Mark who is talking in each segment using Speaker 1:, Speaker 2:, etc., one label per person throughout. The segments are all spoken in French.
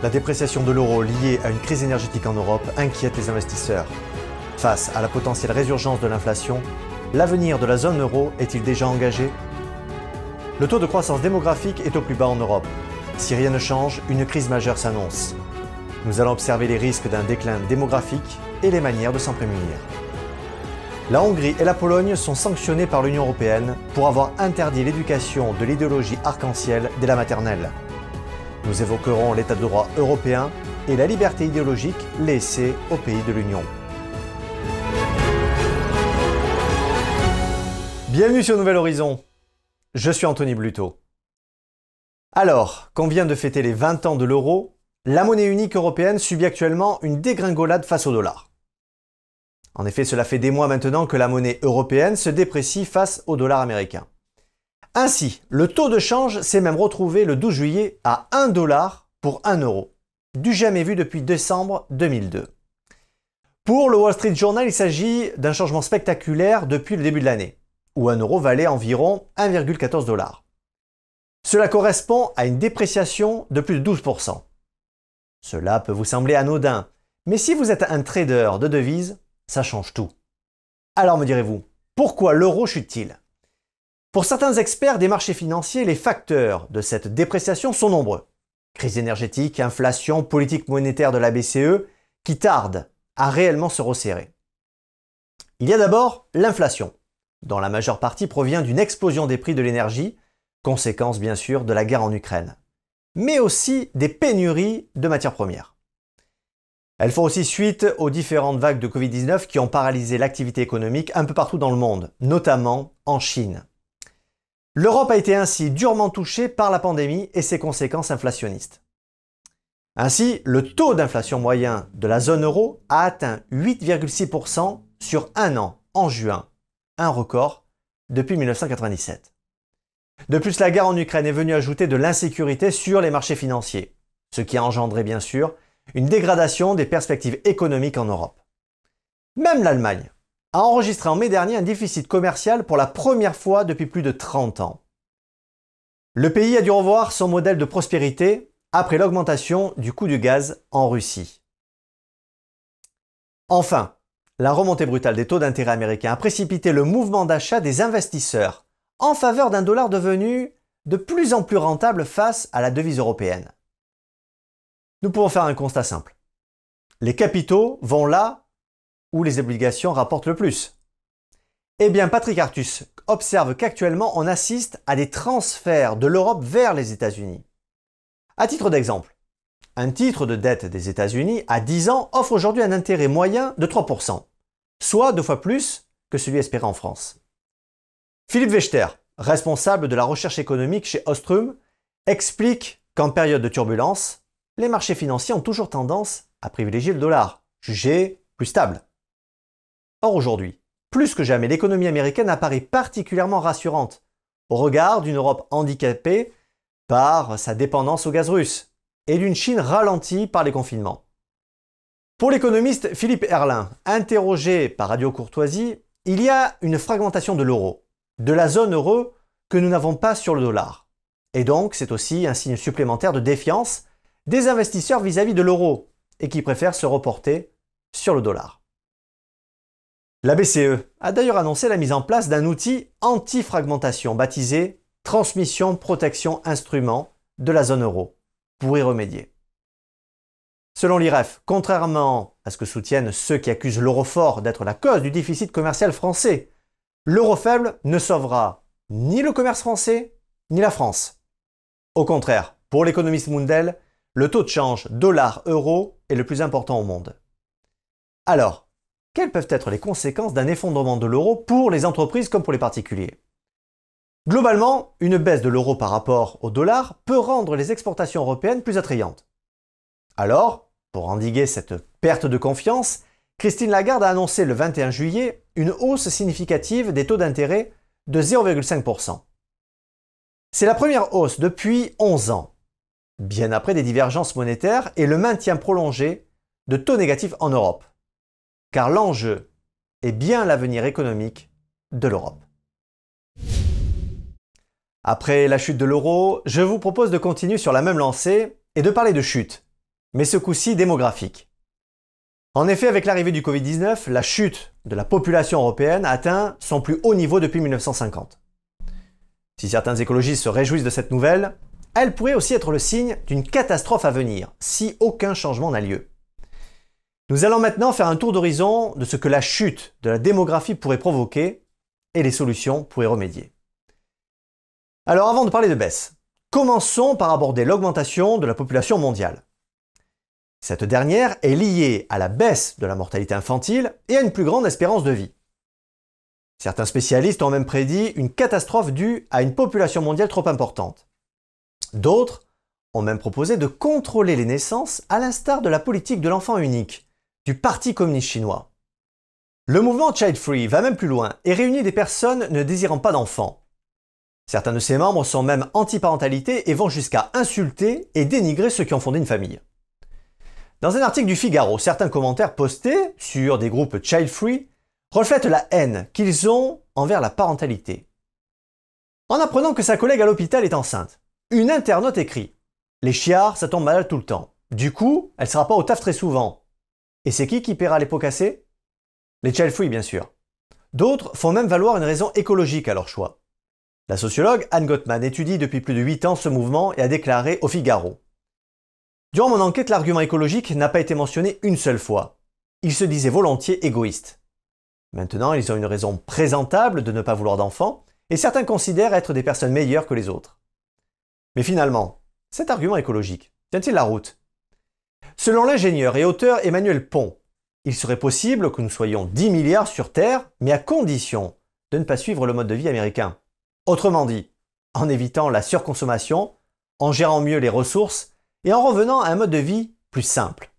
Speaker 1: La dépréciation de l'euro liée à une crise énergétique en Europe inquiète les investisseurs. Face à la potentielle résurgence de l'inflation, l'avenir de la zone euro est-il déjà engagé? Le taux de croissance démographique est au plus bas en Europe. Si rien ne change, une crise majeure s'annonce. Nous allons observer les risques d'un déclin démographique et les manières de s'en prémunir. La Hongrie et la Pologne sont sanctionnées par l'Union européenne pour avoir interdit l'éducation de l'idéologie arc-en-ciel dès la maternelle. Nous évoquerons l'état de droit européen et la liberté idéologique laissée aux pays de l'Union. Bienvenue sur Nouvel Horizon. Je suis Anthony Bluto. Alors, qu'on vient de fêter les 20 ans de l'euro, la monnaie unique européenne subit actuellement une dégringolade face au dollar. En effet, cela fait des mois maintenant que la monnaie européenne se déprécie face au dollar américain. Ainsi, le taux de change s'est même retrouvé le 12 juillet à 1 dollar pour 1 euro, du jamais vu depuis décembre 2002. Pour le Wall Street Journal, il s'agit d'un changement spectaculaire depuis le début de l'année, où 1 euro valait environ 1,14 dollars. Cela correspond à une dépréciation de plus de 12%. Cela peut vous sembler anodin, mais si vous êtes un trader de devises, ça change tout. Alors me direz-vous, pourquoi l'euro chute-t-il? Pour certains experts des marchés financiers, les facteurs de cette dépréciation sont nombreux. Crise énergétique, inflation, politique monétaire de la BCE, qui tardent à réellement se resserrer. Il y a d'abord l'inflation, dont la majeure partie provient d'une explosion des prix de l'énergie, conséquence bien sûr de la guerre en Ukraine, mais aussi des pénuries de matières premières. Elles font aussi suite aux différentes vagues de Covid-19 qui ont paralysé l'activité économique un peu partout dans le monde, notamment en Chine. L'Europe a été ainsi durement touchée par la pandémie et ses conséquences inflationnistes. Ainsi, le taux d'inflation moyen de la zone euro a atteint 8,6% sur un an en juin, un record depuis 1997. De plus, la guerre en Ukraine est venue ajouter de l'insécurité sur les marchés financiers, ce qui a engendré bien sûr une dégradation des perspectives économiques en Europe. Même l'Allemagne, a enregistré en mai dernier un déficit commercial pour la première fois depuis plus de 30 ans. Le pays a dû revoir son modèle de prospérité après l'augmentation du coût du gaz en Russie. Enfin, la remontée brutale des taux d'intérêt américains a précipité le mouvement d'achat des investisseurs en faveur d'un dollar devenu de plus en plus rentable face à la devise européenne. Nous pouvons faire un constat simple. Les capitaux vont là où les obligations rapportent le plus Eh bien, Patrick Artus observe qu'actuellement on assiste à des transferts de l'Europe vers les États-Unis. À titre d'exemple, un titre de dette des États-Unis à 10 ans offre aujourd'hui un intérêt moyen de 3%, soit deux fois plus que celui espéré en France. Philippe Wechter, responsable de la recherche économique chez Ostrom, explique qu'en période de turbulence, les marchés financiers ont toujours tendance à privilégier le dollar, jugé plus stable. Or aujourd'hui, plus que jamais, l'économie américaine apparaît particulièrement rassurante au regard d'une Europe handicapée par sa dépendance au gaz russe et d'une Chine ralentie par les confinements. Pour l'économiste Philippe Erlin, interrogé par Radio Courtoisie, il y a une fragmentation de l'euro, de la zone euro que nous n'avons pas sur le dollar. Et donc, c'est aussi un signe supplémentaire de défiance des investisseurs vis-à-vis -vis de l'euro et qui préfèrent se reporter sur le dollar. La BCE a d'ailleurs annoncé la mise en place d'un outil anti-fragmentation baptisé Transmission Protection Instrument de la zone euro pour y remédier. Selon l'IREF, contrairement à ce que soutiennent ceux qui accusent l'euro fort d'être la cause du déficit commercial français, l'euro faible ne sauvera ni le commerce français ni la France. Au contraire, pour l'économiste Mundell, le taux de change dollar-euro est le plus important au monde. Alors, quelles peuvent être les conséquences d'un effondrement de l'euro pour les entreprises comme pour les particuliers? Globalement, une baisse de l'euro par rapport au dollar peut rendre les exportations européennes plus attrayantes. Alors, pour endiguer cette perte de confiance, Christine Lagarde a annoncé le 21 juillet une hausse significative des taux d'intérêt de 0,5%. C'est la première hausse depuis 11 ans, bien après des divergences monétaires et le maintien prolongé de taux négatifs en Europe car l'enjeu est bien l'avenir économique de l'Europe. Après la chute de l'euro, je vous propose de continuer sur la même lancée et de parler de chute, mais ce coup-ci démographique. En effet, avec l'arrivée du Covid-19, la chute de la population européenne atteint son plus haut niveau depuis 1950. Si certains écologistes se réjouissent de cette nouvelle, elle pourrait aussi être le signe d'une catastrophe à venir, si aucun changement n'a lieu. Nous allons maintenant faire un tour d'horizon de ce que la chute de la démographie pourrait provoquer et les solutions pour y remédier. Alors avant de parler de baisse, commençons par aborder l'augmentation de la population mondiale. Cette dernière est liée à la baisse de la mortalité infantile et à une plus grande espérance de vie. Certains spécialistes ont même prédit une catastrophe due à une population mondiale trop importante. D'autres ont même proposé de contrôler les naissances à l'instar de la politique de l'enfant unique du Parti communiste chinois. Le mouvement Child Free va même plus loin et réunit des personnes ne désirant pas d'enfants. Certains de ses membres sont même anti-parentalité et vont jusqu'à insulter et dénigrer ceux qui ont fondé une famille. Dans un article du Figaro, certains commentaires postés sur des groupes Child Free reflètent la haine qu'ils ont envers la parentalité. En apprenant que sa collègue à l'hôpital est enceinte, une internaute écrit Les chiards, ça tombe malade tout le temps. Du coup, elle sera pas au taf très souvent. Et c'est qui qui paiera les pots cassés? Les child free, bien sûr. D'autres font même valoir une raison écologique à leur choix. La sociologue Anne Gottman étudie depuis plus de 8 ans ce mouvement et a déclaré au Figaro Durant mon enquête, l'argument écologique n'a pas été mentionné une seule fois. Ils se disaient volontiers égoïstes. Maintenant, ils ont une raison présentable de ne pas vouloir d'enfants, et certains considèrent être des personnes meilleures que les autres. Mais finalement, cet argument écologique tient-il la route? Selon l'ingénieur et auteur Emmanuel Pont, il serait possible que nous soyons 10 milliards sur Terre, mais à condition de ne pas suivre le mode de vie américain. Autrement dit, en évitant la surconsommation, en gérant mieux les ressources et en revenant à un mode de vie plus simple.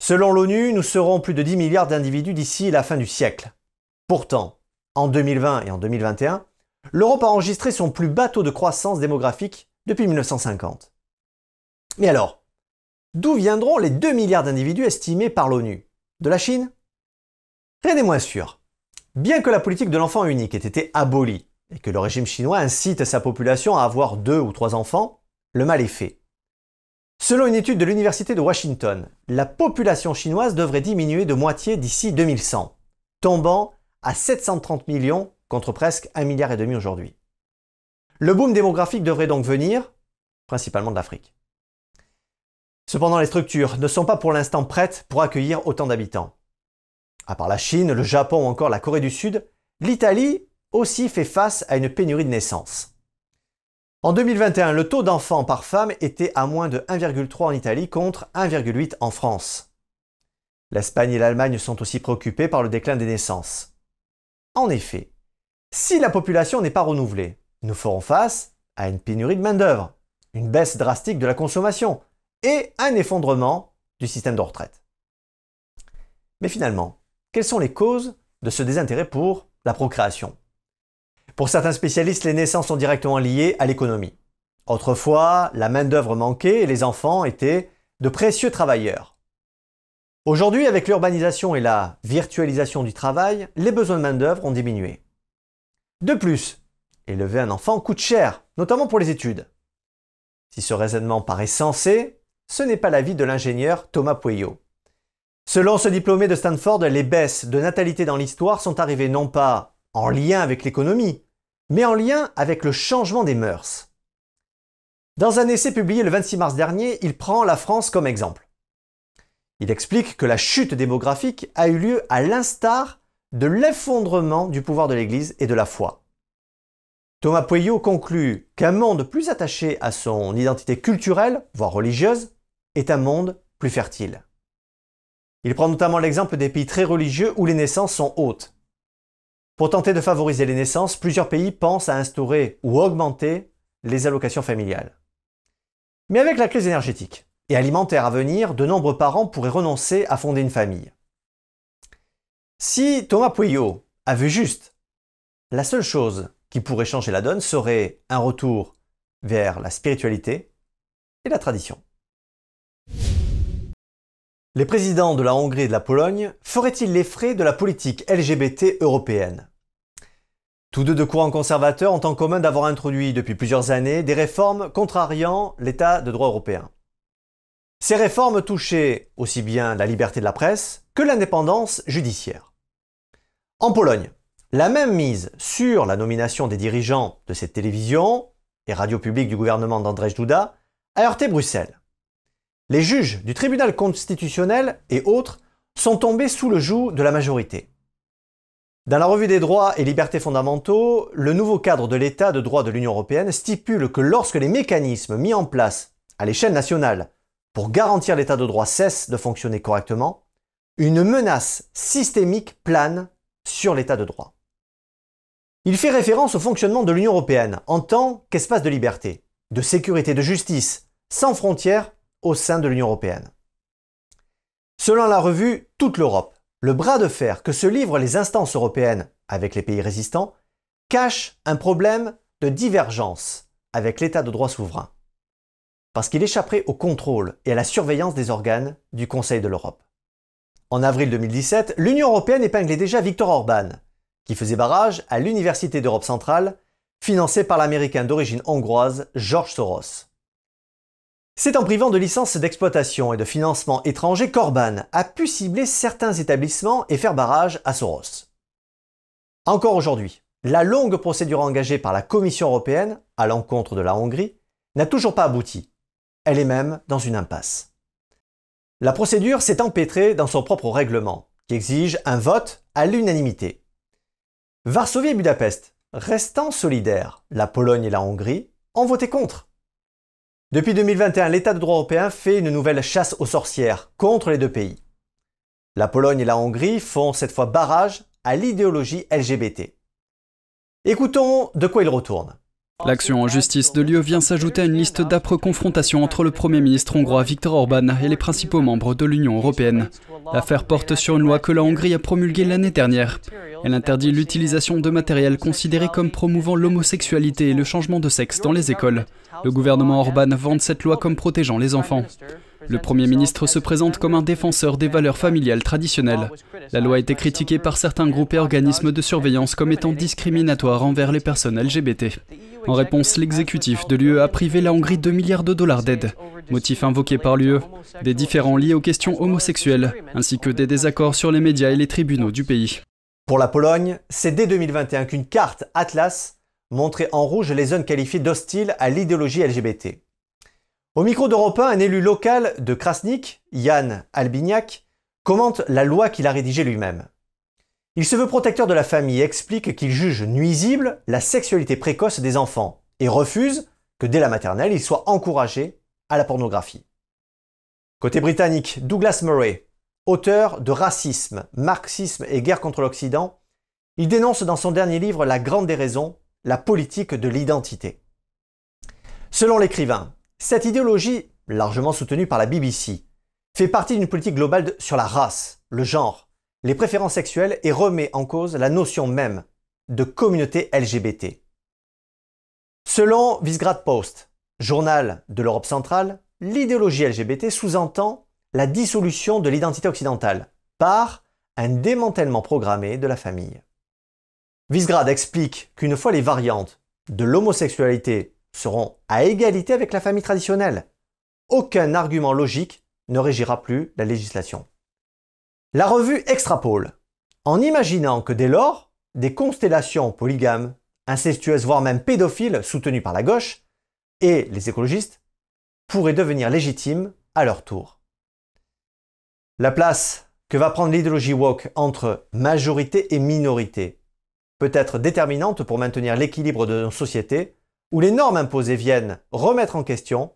Speaker 1: Selon l'ONU, nous serons plus de 10 milliards d'individus d'ici la fin du siècle. Pourtant, en 2020 et en 2021, l'Europe a enregistré son plus bas taux de croissance démographique depuis 1950. Mais alors, d'où viendront les 2 milliards d'individus estimés par l'ONU? De la Chine? Rien n'est moins sûr. Bien que la politique de l'enfant unique ait été abolie et que le régime chinois incite sa population à avoir deux ou trois enfants, le mal est fait. Selon une étude de l'Université de Washington, la population chinoise devrait diminuer de moitié d'ici 2100, tombant à 730 millions contre presque 1,5 milliard aujourd'hui. Le boom démographique devrait donc venir principalement d'Afrique. Cependant, les structures ne sont pas pour l'instant prêtes pour accueillir autant d'habitants. À part la Chine, le Japon ou encore la Corée du Sud, l'Italie aussi fait face à une pénurie de naissances. En 2021, le taux d'enfants par femme était à moins de 1,3 en Italie contre 1,8 en France. L'Espagne et l'Allemagne sont aussi préoccupées par le déclin des naissances. En effet, si la population n'est pas renouvelée, nous ferons face à une pénurie de main-d'œuvre, une baisse drastique de la consommation et un effondrement du système de retraite. Mais finalement, quelles sont les causes de ce désintérêt pour la procréation? Pour certains spécialistes, les naissances sont directement liées à l'économie. Autrefois, la main-d'œuvre manquait et les enfants étaient de précieux travailleurs. Aujourd'hui, avec l'urbanisation et la virtualisation du travail, les besoins de main-d'œuvre ont diminué. De plus, élever un enfant coûte cher, notamment pour les études. Si ce raisonnement paraît sensé, ce n'est pas l'avis de l'ingénieur Thomas Pueyo. Selon ce diplômé de Stanford, les baisses de natalité dans l'histoire sont arrivées non pas en lien avec l'économie, mais en lien avec le changement des mœurs. Dans un essai publié le 26 mars dernier, il prend la France comme exemple. Il explique que la chute démographique a eu lieu à l'instar de l'effondrement du pouvoir de l'Église et de la foi. Thomas Pueyo conclut qu'un monde plus attaché à son identité culturelle, voire religieuse, est un monde plus fertile. Il prend notamment l'exemple des pays très religieux où les naissances sont hautes, pour tenter de favoriser les naissances, plusieurs pays pensent à instaurer ou augmenter les allocations familiales. Mais avec la crise énergétique et alimentaire à venir, de nombreux parents pourraient renoncer à fonder une famille. Si Thomas Pueyo a vu juste, la seule chose qui pourrait changer la donne serait un retour vers la spiritualité et la tradition. Les présidents de la Hongrie et de la Pologne feraient-ils les frais de la politique LGBT européenne? Tous deux de courants conservateurs ont en commun d'avoir introduit depuis plusieurs années des réformes contrariant l'état de droit européen. Ces réformes touchaient aussi bien la liberté de la presse que l'indépendance judiciaire. En Pologne, la même mise sur la nomination des dirigeants de cette télévision et radio publique du gouvernement d'Andrzej Duda a heurté Bruxelles. Les juges du tribunal constitutionnel et autres sont tombés sous le joug de la majorité. Dans la revue des droits et libertés fondamentaux, le nouveau cadre de l'état de droit de l'Union européenne stipule que lorsque les mécanismes mis en place à l'échelle nationale pour garantir l'état de droit cesse de fonctionner correctement, une menace systémique plane sur l'état de droit. Il fait référence au fonctionnement de l'Union européenne en tant qu'espace de liberté, de sécurité, de justice, sans frontières au sein de l'Union européenne. Selon la revue Toute l'Europe, le bras de fer que se livrent les instances européennes avec les pays résistants cache un problème de divergence avec l'état de droit souverain parce qu'il échapperait au contrôle et à la surveillance des organes du Conseil de l'Europe. En avril 2017, l'Union européenne épinglait déjà Viktor Orban, qui faisait barrage à l'Université d'Europe centrale, financée par l'Américain d'origine hongroise George Soros. C'est en privant de licences d'exploitation et de financement étrangers qu'Orban a pu cibler certains établissements et faire barrage à Soros. Encore aujourd'hui, la longue procédure engagée par la Commission européenne à l'encontre de la Hongrie n'a toujours pas abouti, elle est même dans une impasse. La procédure s'est empêtrée dans son propre règlement, qui exige un vote à l'unanimité. Varsovie et Budapest, restant solidaires, la Pologne et la Hongrie, ont voté contre. Depuis 2021, l'État de droit européen fait une nouvelle chasse aux sorcières contre les deux pays. La Pologne et la Hongrie font cette fois barrage à l'idéologie LGBT. Écoutons de quoi ils retournent.
Speaker 2: L'action en justice de Lieu vient s'ajouter à une liste d'âpres confrontations entre le Premier ministre hongrois Viktor Orban et les principaux membres de l'Union européenne. L'affaire porte sur une loi que la Hongrie a promulguée l'année dernière. Elle interdit l'utilisation de matériel considéré comme promouvant l'homosexualité et le changement de sexe dans les écoles. Le gouvernement Orban vante cette loi comme protégeant les enfants. Le Premier ministre se présente comme un défenseur des valeurs familiales traditionnelles. La loi a été critiquée par certains groupes et organismes de surveillance comme étant discriminatoire envers les personnes LGBT. En réponse, l'exécutif de l'UE a privé la Hongrie de milliards de dollars d'aide. Motif invoqué par l'UE, des différends liés aux questions homosexuelles, ainsi que des désaccords sur les médias et les tribunaux du pays.
Speaker 1: Pour la Pologne, c'est dès 2021 qu'une carte Atlas montrait en rouge les zones qualifiées d'hostiles à l'idéologie LGBT. Au micro d'Europe 1, un élu local de Krasnik, Jan Albignac, commente la loi qu'il a rédigée lui-même. Il se veut protecteur de la famille et explique qu'il juge nuisible la sexualité précoce des enfants et refuse que dès la maternelle, il soit encouragé à la pornographie. Côté britannique, Douglas Murray, auteur de Racisme, Marxisme et guerre contre l'Occident, il dénonce dans son dernier livre La grande déraison, la politique de l'identité. Selon l'écrivain, cette idéologie, largement soutenue par la BBC, fait partie d'une politique globale sur la race, le genre, les préférences sexuelles et remet en cause la notion même de communauté LGBT. Selon Visgrad Post, journal de l'Europe centrale, l'idéologie LGBT sous-entend la dissolution de l'identité occidentale par un démantèlement programmé de la famille. Visgrad explique qu'une fois les variantes de l'homosexualité seront à égalité avec la famille traditionnelle, aucun argument logique ne régira plus la législation. La revue extrapole, en imaginant que dès lors, des constellations polygames, incestueuses, voire même pédophiles, soutenues par la gauche, et les écologistes, pourraient devenir légitimes à leur tour. La place que va prendre l'idéologie woke entre majorité et minorité peut être déterminante pour maintenir l'équilibre de nos sociétés où les normes imposées viennent remettre en question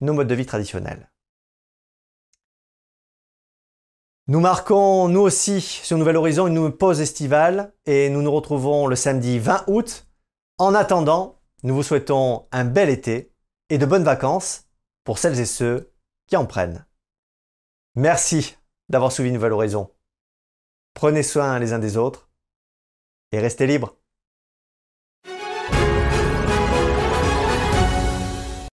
Speaker 1: nos modes de vie traditionnels. Nous marquons, nous aussi, sur Nouvel Horizon, une pause estivale et nous nous retrouvons le samedi 20 août. En attendant, nous vous souhaitons un bel été et de bonnes vacances pour celles et ceux qui en prennent. Merci d'avoir suivi Nouvelle Horizon. Prenez soin les uns des autres et restez libres.